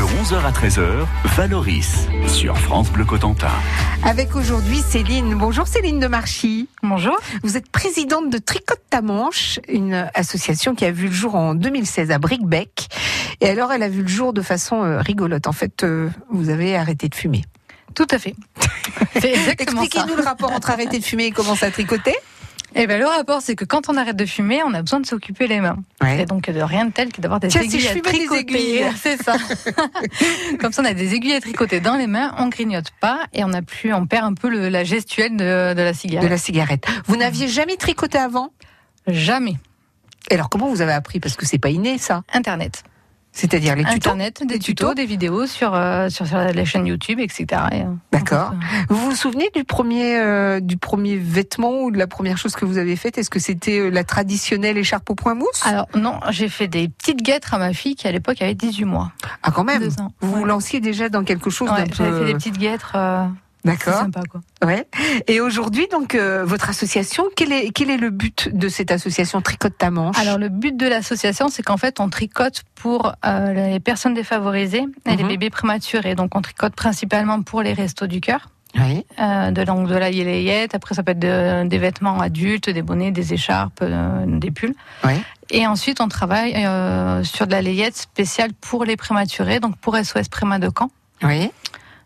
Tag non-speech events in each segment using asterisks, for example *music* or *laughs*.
De 11h à 13h, Valoris sur France Bleu Cotentin. Avec aujourd'hui Céline. Bonjour Céline de Marchy. Bonjour. Vous êtes présidente de Tricote ta manche, une association qui a vu le jour en 2016 à Bricbec. Et alors elle a vu le jour de façon euh, rigolote. En fait, euh, vous avez arrêté de fumer. Tout à fait. *laughs* Expliquez-nous le rapport entre arrêter de fumer et commencer à tricoter. Eh ben, le rapport, c'est que quand on arrête de fumer, on a besoin de s'occuper les mains. Ouais. Et donc, de rien de tel que d'avoir des Tiens, si aiguilles je à fumais des tricoter. aiguilles. *laughs* C'est ça. *laughs* Comme ça, on a des aiguilles à tricoter dans les mains, on grignote pas et on a plus, on perd un peu le- la gestuelle de, de la De cigarette. la cigarette. Vous n'aviez jamais tricoté avant? Jamais. Et alors comment vous avez appris? Parce que c'est pas inné ça. Internet. C'est-à-dire les tutos. Internet, des, Des tutos, tutos des vidéos sur, euh, sur, sur les chaînes YouTube, etc. Et, euh, D'accord. donc, Vous vous souvenez du premier euh, du premier vêtement ou de la première chose que vous avez faite? Est-ce que c'était euh, la traditionnelle écharpe au point mousse? Alors, non, j'ai fait des petites guêtres à ma fille qui, à l'époque, avait 18 mois. Ah quand même. Vous vous Ouais. lanciez déjà dans quelque chose Ouais, d'un j'avais fait des petites guêtres. euh, c'est D'accord. sympa, quoi. Ouais. Et aujourd'hui donc euh, votre association, quel est quel est le but de cette association Tricote ta manche? Alors le but de l'association, c'est qu'en fait, on tricote pour euh, les personnes défavorisées et les Mhm. bébés prématurés. Donc on tricote principalement pour les restos du cœur, Oui. euh, de l'angle de la yélayette. Après, ça peut être de- des vêtements adultes, des bonnets, des écharpes, euh, des pulls. Oui. Et ensuite, on travaille euh, sur de la layette spéciale pour les prématurés, donc pour SOS Préma de Caen. Oui.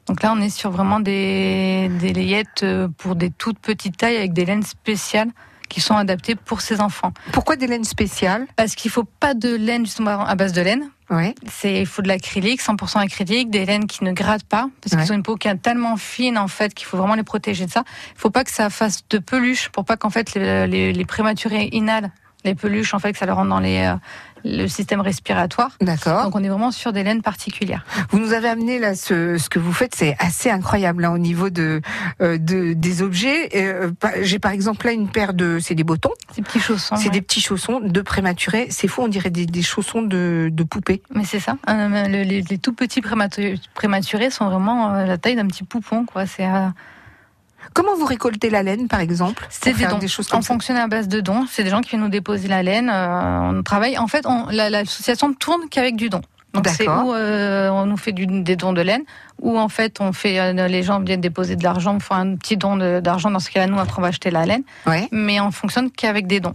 Donc là, on est sur vraiment des, des layettes euh, pour des toutes petites tailles avec des laines spéciales qui sont adaptées pour ces enfants. Pourquoi des laines spéciales? Parce qu'il faut pas de laine justement à base de laine. Oui. C'est il faut de l'acrylique, 100% acrylique, des laines qui ne grattent pas parce Ouais. qu'ils ont une peau qui est tellement fine en fait qu'il faut vraiment les protéger de ça. Il faut pas que ça fasse de peluche pour pas qu'en fait les, les, les prématurés inhalent les peluches en fait que ça leur rentre dans les euh, le système respiratoire. D'accord. Donc on est vraiment sur des laines particulières. Vous nous avez amené là ce, ce que vous faites, c'est assez incroyable là au niveau de, euh, de des objets. Euh, J'ai par exemple là une paire de, c'est des bottons, Ces petits chaussons. c'est ouais. des petits chaussons de prématurés. C'est fou, on dirait des, des chaussons de, de poupée. Mais c'est ça. Euh, le- les, les tout petits prématu- prématurés sont vraiment la taille d'un petit poupon quoi. C'est Comment vous récoltez la laine par exemple C'est des dons. des choses on fonctionne à base de dons. C'est des gens qui viennent nous déposer la laine. euh, on travaille. En fait, on- la- l'association ne tourne qu'avec du don. Donc c'est où euh, on nous fait du- des dons de laine, ou en fait on fait euh, les gens viennent déposer de l'argent, on fait un petit don d'argent. Dans ce cas-là, nous après on va acheter la laine, Ouais. mais on fonctionne qu'avec des dons.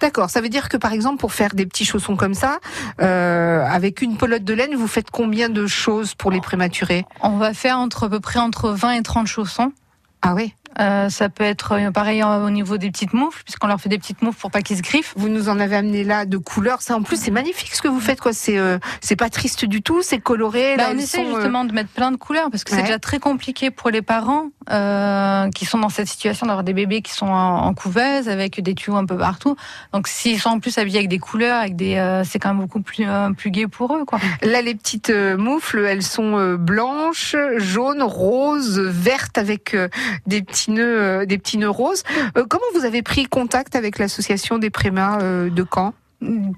D'accord. Ça veut dire que par exemple pour faire des petits chaussons comme ça, euh, avec une pelote de laine, vous faites combien de choses pour les prématurés On va faire entre à peu près entre 20 et 30 chaussons. Ah oui. Euh, ça peut être euh, pareil au niveau des petites moufles, puisqu'on leur fait des petites moufles pour pas qu'ils se griffent. Vous nous en avez amené là de couleurs. Ça en plus c'est magnifique ce que vous faites quoi. C'est euh, c'est pas triste du tout. C'est coloré. Bah, là, on essaie sont, euh, justement de mettre plein de couleurs parce que Ouais. c'est déjà très compliqué pour les parents euh, qui sont dans cette situation d'avoir des bébés qui sont en, en couveuse avec des tuyaux un peu partout. Donc s'ils sont en plus habillés avec des couleurs, avec des, euh, c'est quand même beaucoup plus euh, plus gai pour eux quoi. *laughs* Là, les petites moufles, elles sont euh, blanches, jaunes, roses, vertes avec euh, des petits nœuds, euh, des petits nœuds roses. Euh, comment vous avez pris contact avec l'association des prémas euh, de Caen?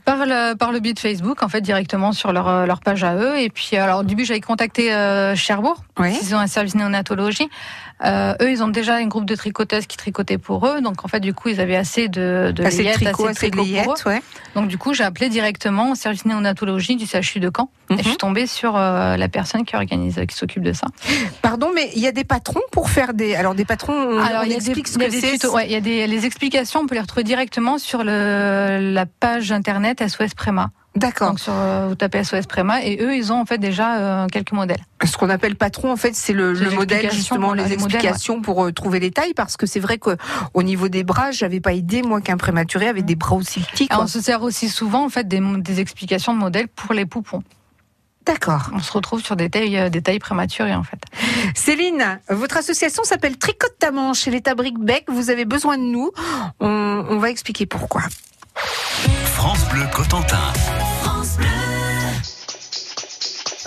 Par le, par le biais de Facebook, en fait, directement sur leur, leur page à eux. Et puis, alors, au début, j'avais contacté euh, Cherbourg, Oui. ils ont un service néonatologie. Euh, eux, ils ont déjà un groupe de tricoteuses qui tricotaient pour eux. Donc, en fait, du coup, ils avaient assez de, de Assez de layettes, tricot, assez de de tricot pour eux. layettes, ouais. Donc du coup, j'ai appelé directement au service néonatologie du CHU de Caen et je Mhm. suis tombée sur euh, la personne qui organise, qui s'occupe de ça. Pardon, mais il y a des patrons pour faire des. Alors des patrons, on, Alors on il y a des, explique ce que c'est. ouais, il y a des les explications, on peut les retrouver directement sur le, la page internet SOS Préma. D'accord. Donc sur euh, vous tapez SOS Préma et eux ils ont en fait déjà euh, quelques modèles. Ce qu'on appelle patron, en fait, c'est le, modèle justement, voilà, les les modèles, explications pour euh, trouver les tailles, parce que c'est vrai que au niveau des bras, j'avais pas idée moi qu'un prématuré avait des bras aussi petits. On se sert aussi souvent en fait des, des explications de modèles pour les poupons. D'accord. On se retrouve sur des tailles euh, des tailles prématurées en fait. Céline, votre association s'appelle Tricote ta manche chez l'État Brickbeck. Vous avez besoin de nous. On, on va expliquer pourquoi. France Bleu Cotentin.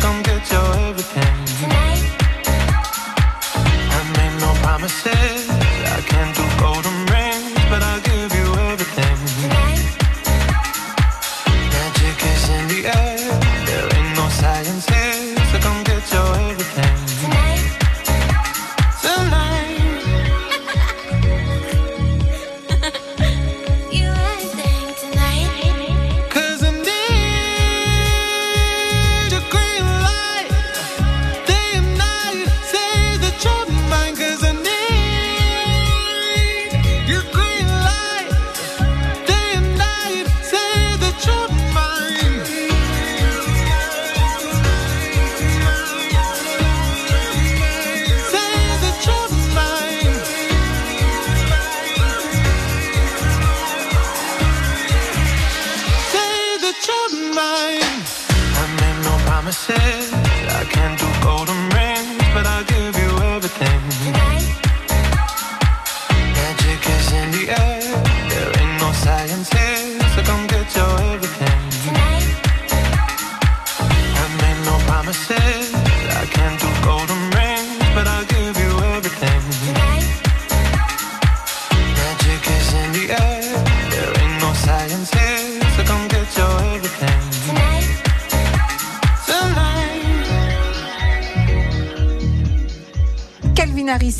come get your everything. I made no promises.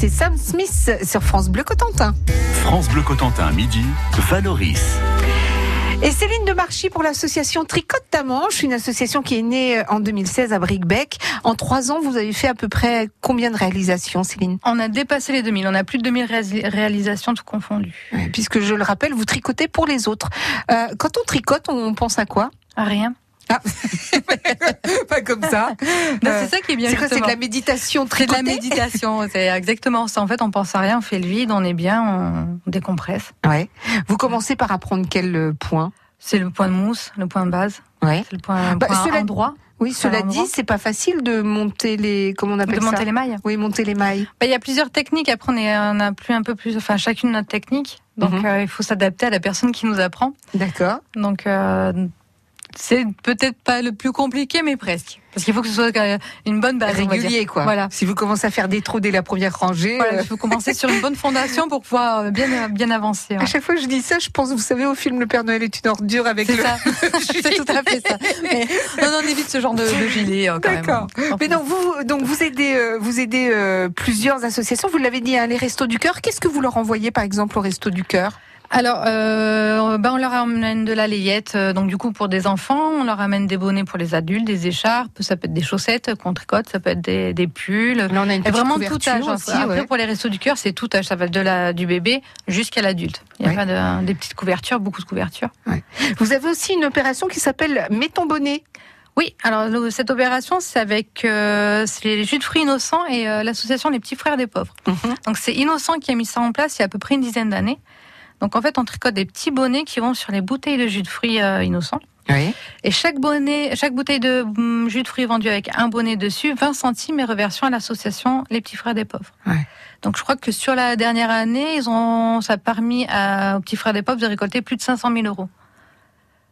Et Sam Smith sur France Bleu Cotentin. France Bleu Cotentin, midi, Valoris. Et Céline de Marchy pour l'association Tricote ta manche, une association qui est née en 2016 à Bricbec. En trois ans, vous avez fait à peu près combien de réalisations, Céline? On a dépassé les 2000, on a plus de 2000 réalis- réalisations tout confondu. Puisque je le rappelle, vous tricotez pour les autres. Euh, quand on tricote, on pense à quoi? Ah, rien. Ah. *laughs* Pas comme ça. *laughs* Non, Euh, c'est ça qui est bien C'est de la méditation C'est de la méditation, c'est exactement ça. En fait, on pense à rien, on fait le vide, on est bien, on décompresse. Ouais. Vous commencez par apprendre quel euh, point? C'est le point de mousse, le point de base, Ouais. c'est le point, Bah, point cela- endroit Oui, cela endroit. dit, c'est pas facile de monter les. Comment on appelle de monter les mailles. Oui, monter les mailles. Bah, il y a plusieurs techniques. Après, on, est, on a plus un peu plus, enfin chacune notre technique. Donc, Mhm. euh, il faut s'adapter à la personne qui nous apprend. D'accord. Donc, euh, c'est peut-être pas le plus compliqué, mais presque. Parce qu'il faut que ce soit euh, une bonne base. Régulier, quoi. Voilà. Si vous commencez à faire des trous dès la première rangée. Voilà, euh, il faut commencer sur une bonne fondation pour pouvoir euh, bien, bien avancer. À chaque fois que je dis ça, je pense, vous savez, au film Le Père Noël est une ordure avec C'est le. *laughs* *laughs* c'est tout à fait ça. Mais, non, non, on évite ce genre de, de gilet quand même. D'accord. Mais donc vous, donc vous aidez, euh, vous aidez euh, plusieurs associations. Vous l'avez dit, hein, les Restos du Cœur. Qu'est-ce que vous leur envoyez, par exemple, aux Restos du Cœur? Alors, euh, ben on leur amène de la layette, euh, donc du coup pour des enfants, on leur amène des bonnets pour les adultes, des écharpes, ça peut être des chaussettes qu'on tricote, ça peut être des, des pulls. Là, on a une vraiment tout âge. aussi, Après ouais. pour les restos du cœur, c'est tout âge, ça va de la du bébé jusqu'à l'adulte. Il n'y a Ouais. pas de, des petites couvertures, beaucoup de couvertures. Vous avez aussi une opération qui s'appelle Mets ton bonnet. Oui, alors cette opération, c'est avec euh, les jus de fruits innocents et euh, l'association Les Petits Frères des Pauvres. Mhm. Donc c'est Innocent qui a mis ça en place il y a à peu près une dizaine d'années. Donc en fait, on tricote des petits bonnets qui vont sur les bouteilles de jus de fruits euh, innocents. Oui. Et chaque bonnet, chaque bouteille de hum, jus de fruits vendue avec un bonnet dessus, 20 centimes est reversion à l'association Les Petits Frères des Pauvres. Donc je crois que sur la dernière année, ils ont, ça a permis à, aux Petits Frères des Pauvres de récolter plus de 500 000 euros.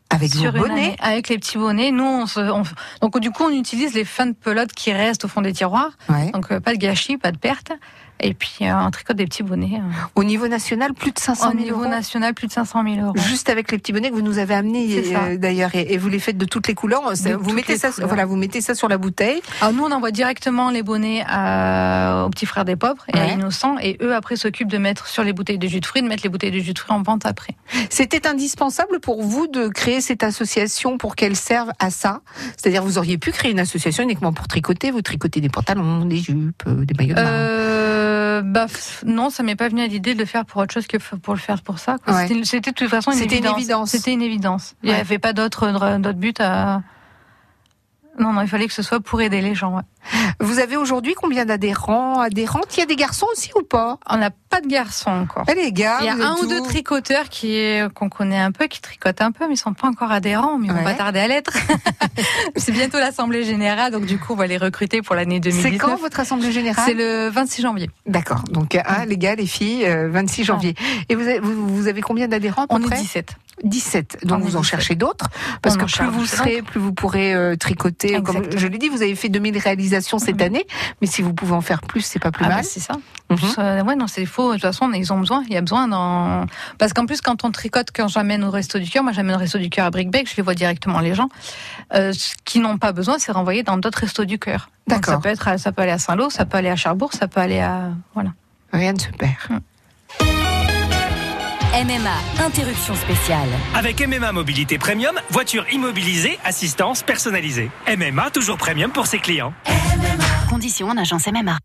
Avec vos sur bonnets. année, avec les petits bonnets. Nous, on se- on- donc du coup, on utilise les fins de pelote qui restent au fond des tiroirs. Ouais. Donc euh, pas de gâchis, pas de perte. Et puis euh, on tricote des petits bonnets. euh. Au niveau national, plus de 500 Au 000 niveau euros. national, plus de 500 000 euros. Juste avec les petits bonnets que vous nous avez amenés euh, d'ailleurs et, et vous les faites de toutes les couleurs. Vous mettez ça, couleurs. voilà, vous mettez ça sur la bouteille. Alors nous, on envoie directement les bonnets à- aux petits frères des pauvres et Ouais. à Innocent, et eux après s'occupent de mettre sur les bouteilles de jus de fruits, de mettre les bouteilles de jus de fruits en vente après. C'était indispensable pour vous de créer cette association pour qu'elle serve à ça? C'est-à-dire, vous auriez pu créer une association uniquement pour tricoter. Vous tricotez des pantalons, des jupes, euh, des maillots de bain. Euh, bah f- non, ça m'est pas venu à l'idée de le faire pour autre chose que pour le faire pour ça. Ouais. C'était- de toute façon une évidence. C'était une évidence. Il n'y avait pas d'autre d'autre but à. Non, non, il fallait que ce soit pour aider les gens. ouais. Vous avez aujourd'hui combien d'adhérents, adhérentes? Il y a des garçons aussi ou pas? On n'a pas de garçons encore. Eh les gars, Il y a un ou deux tricoteurs qui est- qu'on connaît un peu, qui tricotent un peu, mais ils sont pas encore adhérents, mais on Ouais. va tarder à l'être. *laughs* c'est bientôt l'assemblée générale, donc du coup on va les recruter pour l'année C'est 2019. quand votre assemblée générale C'est le 26 janvier. D'accord. Donc, hein, les gars, les filles, euh, 26 janvier. Et vous avez, vous, vous avez combien d'adhérents On est près 17. 17. Donc On vous en 17. cherchez d'autres parce On que plus cherche vous serez, plus vous pourrez euh, tricoter. Comme je l'ai dit, vous avez fait 2000 réalisations cette Mhm. année, mais si vous pouvez en faire plus, c'est pas plus Ah bah, mal. c'est ça. Mhm. Euh, ouais, non, c'est faux. De toute façon, ils ont besoin. Il y a besoin dans. Parce qu'en plus, quand on tricote, quand j'amène au Resto du Cœur, moi j'amène au Resto du Cœur à Brickbeck, je les vois directement les gens. Euh, ce qui n'ont pas besoin, c'est renvoyer dans d'autres Restos du Cœur. D'accord. Ça peut être, à- ça peut aller à Saint-Lô, ça peut aller à Cherbourg, ça peut aller à voilà. Rien ne se perd. MMA, interruption spéciale. Avec MMA Mobilité Premium, voiture immobilisée, assistance personnalisée. MMA toujours premium pour ses clients. Conditions en agence MMA.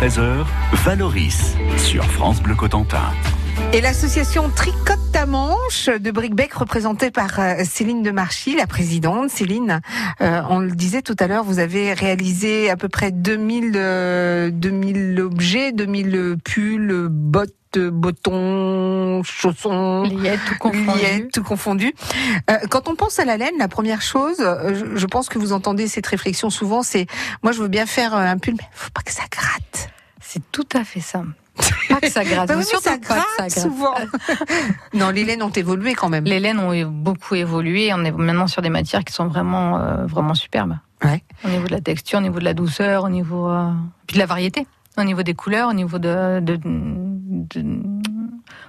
13h, Valoris sur France Bleu Cotentin. Et l'association Tricote ta manche de Bricbec, représentée par euh, Céline de Marchy, la présidente. Céline, euh, on le disait tout à l'heure, vous avez réalisé à peu près 2000, euh, 2000 objets, 2000 pulls, bottes, bottons, chaussons. Liette, tout confondu. Liette, tout confondu. Euh, quand on pense à la laine, la première chose, euh, je, je pense que vous entendez cette réflexion souvent, c'est moi je veux bien faire euh, un pull, mais faut pas que ça gratte. C'est tout à fait ça. Pas que ça gratte. Bah oui, ça pas gratte, que ça gratte. souvent. *laughs* non, les laines ont évolué quand même. Les laines ont beaucoup évolué. On est maintenant sur des matières qui sont vraiment, euh, vraiment superbes. Ouais. Au niveau de la texture, au niveau de la douceur, au niveau euh, puis de la variété, au niveau des couleurs, au niveau de, de, de-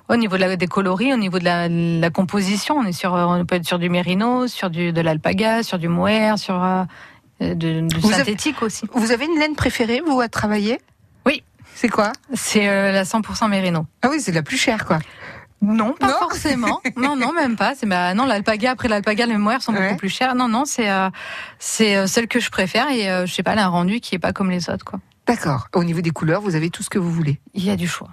au niveau de la, des coloris, au niveau de la, la composition. On est sur, euh, on peut être sur du mérino, sur du de l'alpaga, sur du mohair, sur euh, du avez- synthétique aussi. Vous avez une laine préférée, vous, à travailler? Oui. C'est quoi? C'est euh, la 100% mérino. Ah oui, c'est la plus chère, quoi. Non, pas Non forcément. *laughs* non, non, même pas. C'est bah, non, l'alpaga après l'alpaga, les mohair sont Ouais. beaucoup plus chers. Non, non, c'est euh, c'est euh, celle que je préfère et euh, je sais pas, elle a un rendu qui est pas comme les autres quoi. D'accord. Au niveau des couleurs, vous avez tout ce que vous voulez. Il y a du choix.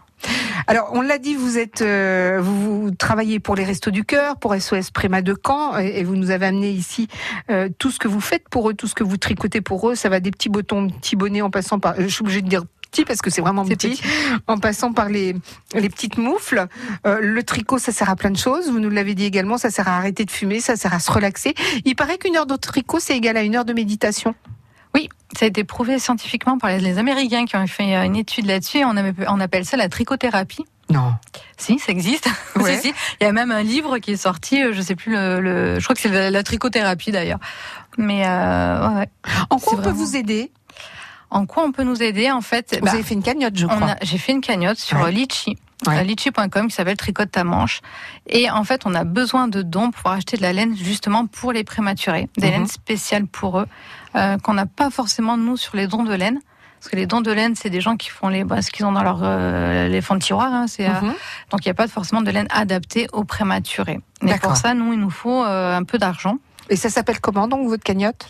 Alors, on l'a dit, vous êtes, euh, vous, vous travaillez pour les Restos du Cœur, pour SOS Préma de Caen, et, et vous nous avez amené ici euh, tout ce que vous faites pour eux, tout ce que vous tricotez pour eux. Ça va des petits bottons, petits bonnets, en passant par. Je suis obligée de dire petit parce que c'est vraiment petit, en passant par les les petites moufles. Euh, le tricot, ça sert à plein de choses. Vous nous l'avez dit également, ça sert à arrêter de fumer, ça sert à se relaxer. Il paraît qu'une heure de tricot, c'est égal à une heure de méditation. Oui, ça a été prouvé scientifiquement par les, Américains qui ont fait euh, une étude là-dessus. On, appelle ça la trichothérapie. Non. Si, ça existe. *laughs* Ouais. Si, si. Il y a même un livre qui est sorti. euh, Je sais plus le. le- je crois que c'est la, la trichothérapie d'ailleurs. Mais euh, ouais, ouais. En quoi on peut vous aider? En quoi on peut nous aider en fait? Vous Bah, avez fait une cagnotte, je crois. J'ai fait une cagnotte sur Ouais. Litchi. Ouais. euh, Litchi.com qui s'appelle Tricote ta manche. Et en fait, on a besoin de dons pour acheter de la laine justement pour les prématurés. Des Mhm. laines spéciales pour eux, euh, qu'on n'a pas forcément nous sur les dons de laine. Parce que les dons de laine, c'est des gens qui font les, bah, ce qu'ils ont dans leur euh, les fonds de tiroir. Hein, c'est, euh, Mhm. donc il n'y a pas forcément de laine adaptée aux prématurés. Mais pour ça, nous, il nous faut un peu d'argent. Et ça s'appelle comment donc votre cagnotte?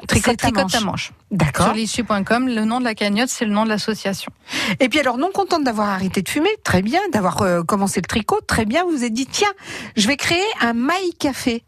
C'est Tricote ta Tricote ta manche. D'accord. Sur litchi.com, le nom de la cagnotte, c'est le nom de l'association. Et puis alors, non contente d'avoir arrêté de fumer, très bien, d'avoir euh, commencé le tricot, très bien, vous vous êtes dit, tiens, je vais créer un maï café.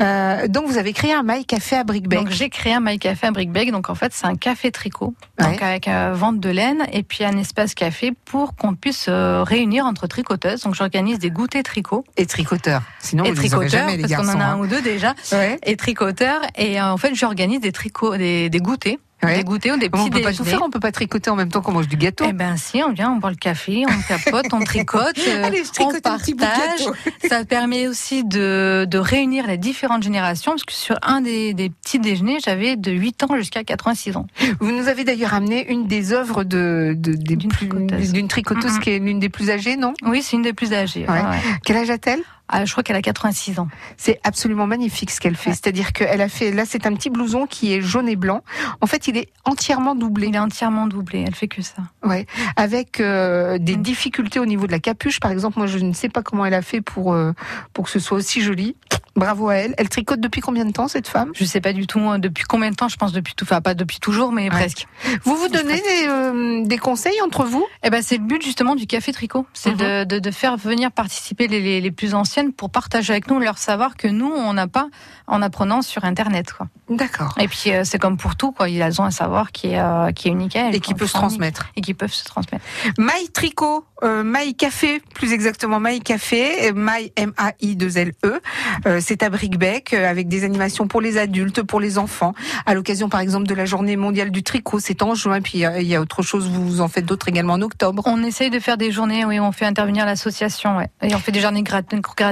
Euh, donc vous avez créé un maï café à Brickbeck. Donc j'ai créé un My Café à Brickbeck. Donc en fait c'est un café tricot, Ouais. donc avec euh, vente de laine et puis un espace café pour qu'on puisse euh, réunir entre tricoteuses. Donc j'organise des goûters tricot Et tricoteur. Sinon, et vous les aurez tricoteurs jamais, les parce qu'on en a un hein. ou deux déjà Ouais. et tricoteurs et euh, en fait j'organise des tricots, des, des goûters, Ouais. des goûters ou des On petits peut pas tout faire, on peut pas tricoter en même temps qu'on mange du gâteau. Eh ben si, on vient, on boit le café, on capote, on tricote, *laughs* euh, Allez, je on tricote de partage. Ça permet aussi de, de réunir les différentes générations, parce que sur un des, des petits déjeuners, j'avais de 8 ans jusqu'à 86 ans. Vous nous avez d'ailleurs amené une des œuvres de, de- des D'une plus- tricoteuse. d'une tricoteuse Mhm. qui est l'une des plus âgées, non? Oui, c'est une des plus âgées. Ouais. ouais, ouais. Quel âge a-t-elle? Ah, je crois qu'elle a 86 ans. C'est absolument magnifique ce qu'elle fait. Ouais. C'est-à-dire qu'elle a fait, là c'est un petit blouson qui est jaune et blanc. En fait, il est entièrement doublé. Il est entièrement doublé, elle fait que ça. Ouais, avec euh, des difficultés au niveau de la capuche, par exemple. Moi, je ne sais pas comment elle a fait pour euh, pour que ce soit aussi joli. Bravo à elle. Elle tricote depuis combien de temps cette femme? Je sais pas du tout depuis combien de temps, je pense depuis tout, enfin pas depuis toujours, mais Ouais. presque. Vous vous donnez des, euh, des conseils entre vous? Eh ben, c'est le but justement du café tricot, c'est Mhm. de, de, de faire venir participer les, les, les plus pour partager avec nous leur savoir que nous on n'a pas en apprenant sur internet quoi. D'accord. Et puis euh, c'est comme pour tout quoi, ils ont un savoir qui est euh, qui est unique à Et qui peut se transmettre. et qui peuvent se transmettre. Maï Tricot, euh, Café, plus exactement Maï Café, Maï M-A-I-2-L-E. Euh, c'est à Brickbeck euh, avec des animations pour les adultes, pour les enfants. À l'occasion, par exemple, de la journée mondiale du tricot, c'est en juin. Puis il y a autre chose, vous en faites d'autres également en octobre. On essaye de faire des journées où on fait intervenir l'association, ouais. et on fait des journées grat-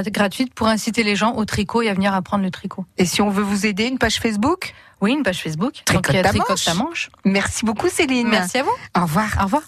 grat- gratuites pour inciter les gens au tricot et à venir apprendre le tricot. Et si on veut vous aider, une page Facebook? Oui, une page Facebook. Tricote Donc il y a ta Tricote manche. ta manche. Merci beaucoup Céline. Merci à vous. Au revoir. Au revoir.